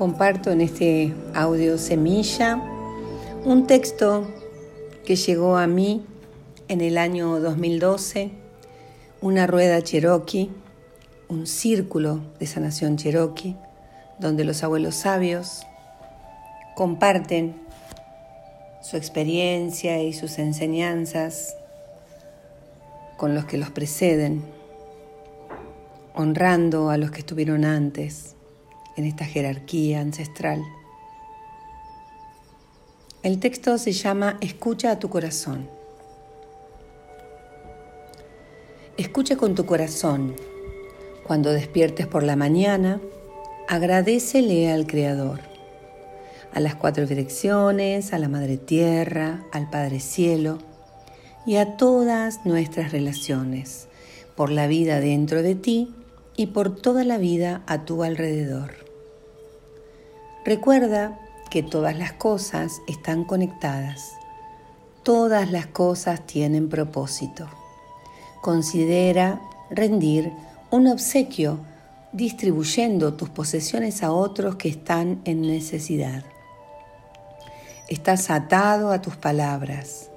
comparto en este audio semilla un texto que llegó a mí en el año 2012, una rueda cherokee, un círculo de sanación cherokee, donde los abuelos sabios comparten su experiencia y sus enseñanzas con los que los preceden, honrando a los que estuvieron antes en esta jerarquía ancestral. El texto se llama Escucha a tu corazón. Escucha con tu corazón. Cuando despiertes por la mañana, agradecele al Creador, a las cuatro direcciones, a la Madre Tierra, al Padre Cielo y a todas nuestras relaciones, por la vida dentro de ti y por toda la vida a tu alrededor. Recuerda que todas las cosas están conectadas. Todas las cosas tienen propósito. Considera rendir un obsequio distribuyendo tus posesiones a otros que están en necesidad. Estás atado a tus palabras,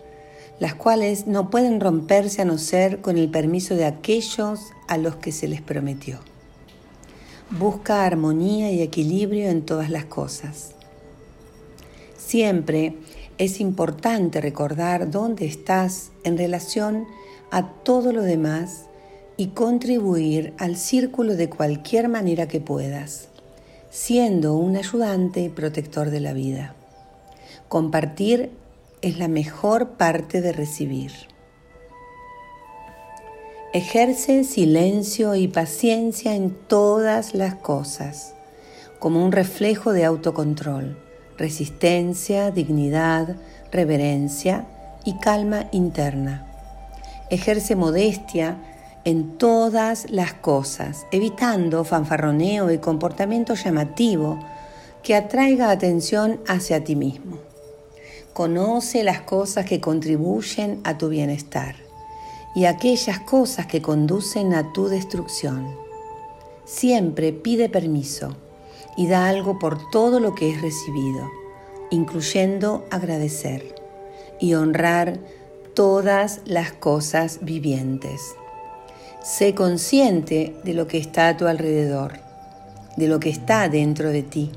las cuales no pueden romperse a no ser con el permiso de aquellos a los que se les prometió. Busca armonía y equilibrio en todas las cosas. Siempre es importante recordar dónde estás en relación a todo lo demás y contribuir al círculo de cualquier manera que puedas, siendo un ayudante y protector de la vida. Compartir es la mejor parte de recibir. Ejerce silencio y paciencia en todas las cosas, como un reflejo de autocontrol, resistencia, dignidad, reverencia y calma interna. Ejerce modestia en todas las cosas, evitando fanfarroneo y comportamiento llamativo que atraiga atención hacia ti mismo. Conoce las cosas que contribuyen a tu bienestar y aquellas cosas que conducen a tu destrucción. Siempre pide permiso y da algo por todo lo que es recibido, incluyendo agradecer y honrar todas las cosas vivientes. Sé consciente de lo que está a tu alrededor, de lo que está dentro de ti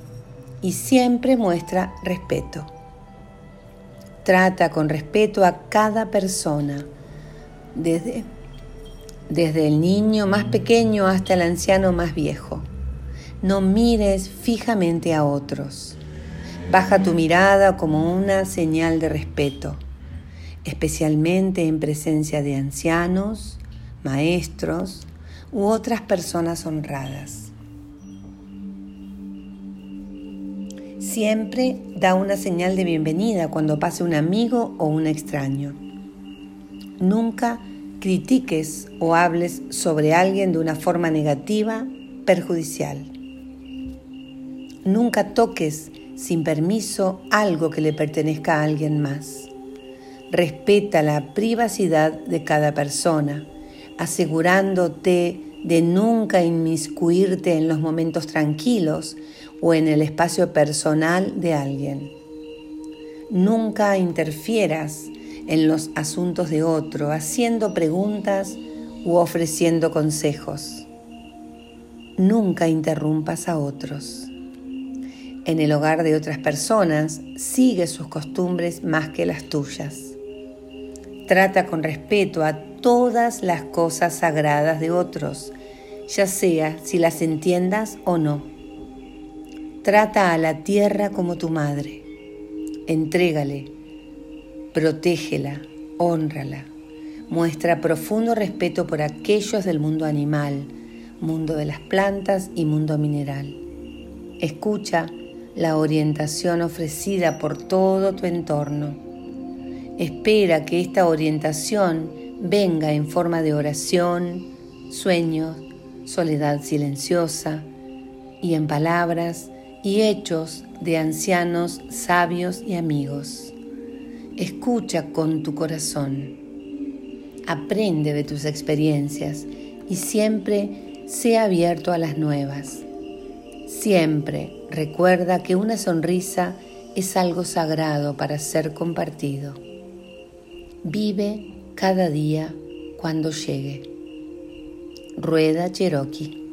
y siempre muestra respeto. Trata con respeto a cada persona desde, desde el niño más pequeño hasta el anciano más viejo. No mires fijamente a otros. Baja tu mirada como una señal de respeto, especialmente en presencia de ancianos, maestros u otras personas honradas. Siempre da una señal de bienvenida cuando pase un amigo o un extraño. Nunca critiques o hables sobre alguien de una forma negativa, perjudicial. Nunca toques sin permiso algo que le pertenezca a alguien más. Respeta la privacidad de cada persona, asegurándote de nunca inmiscuirte en los momentos tranquilos o en el espacio personal de alguien. Nunca interfieras en los asuntos de otro, haciendo preguntas u ofreciendo consejos. Nunca interrumpas a otros. En el hogar de otras personas, sigue sus costumbres más que las tuyas. Trata con respeto a todas las cosas sagradas de otros, ya sea si las entiendas o no. Trata a la tierra como tu madre. Entrégale protégela, honrala. Muestra profundo respeto por aquellos del mundo animal, mundo de las plantas y mundo mineral. Escucha la orientación ofrecida por todo tu entorno. Espera que esta orientación venga en forma de oración, sueños, soledad silenciosa y en palabras y hechos de ancianos sabios y amigos. Escucha con tu corazón. Aprende de tus experiencias y siempre sea abierto a las nuevas. Siempre recuerda que una sonrisa es algo sagrado para ser compartido. Vive cada día cuando llegue. Rueda Cherokee.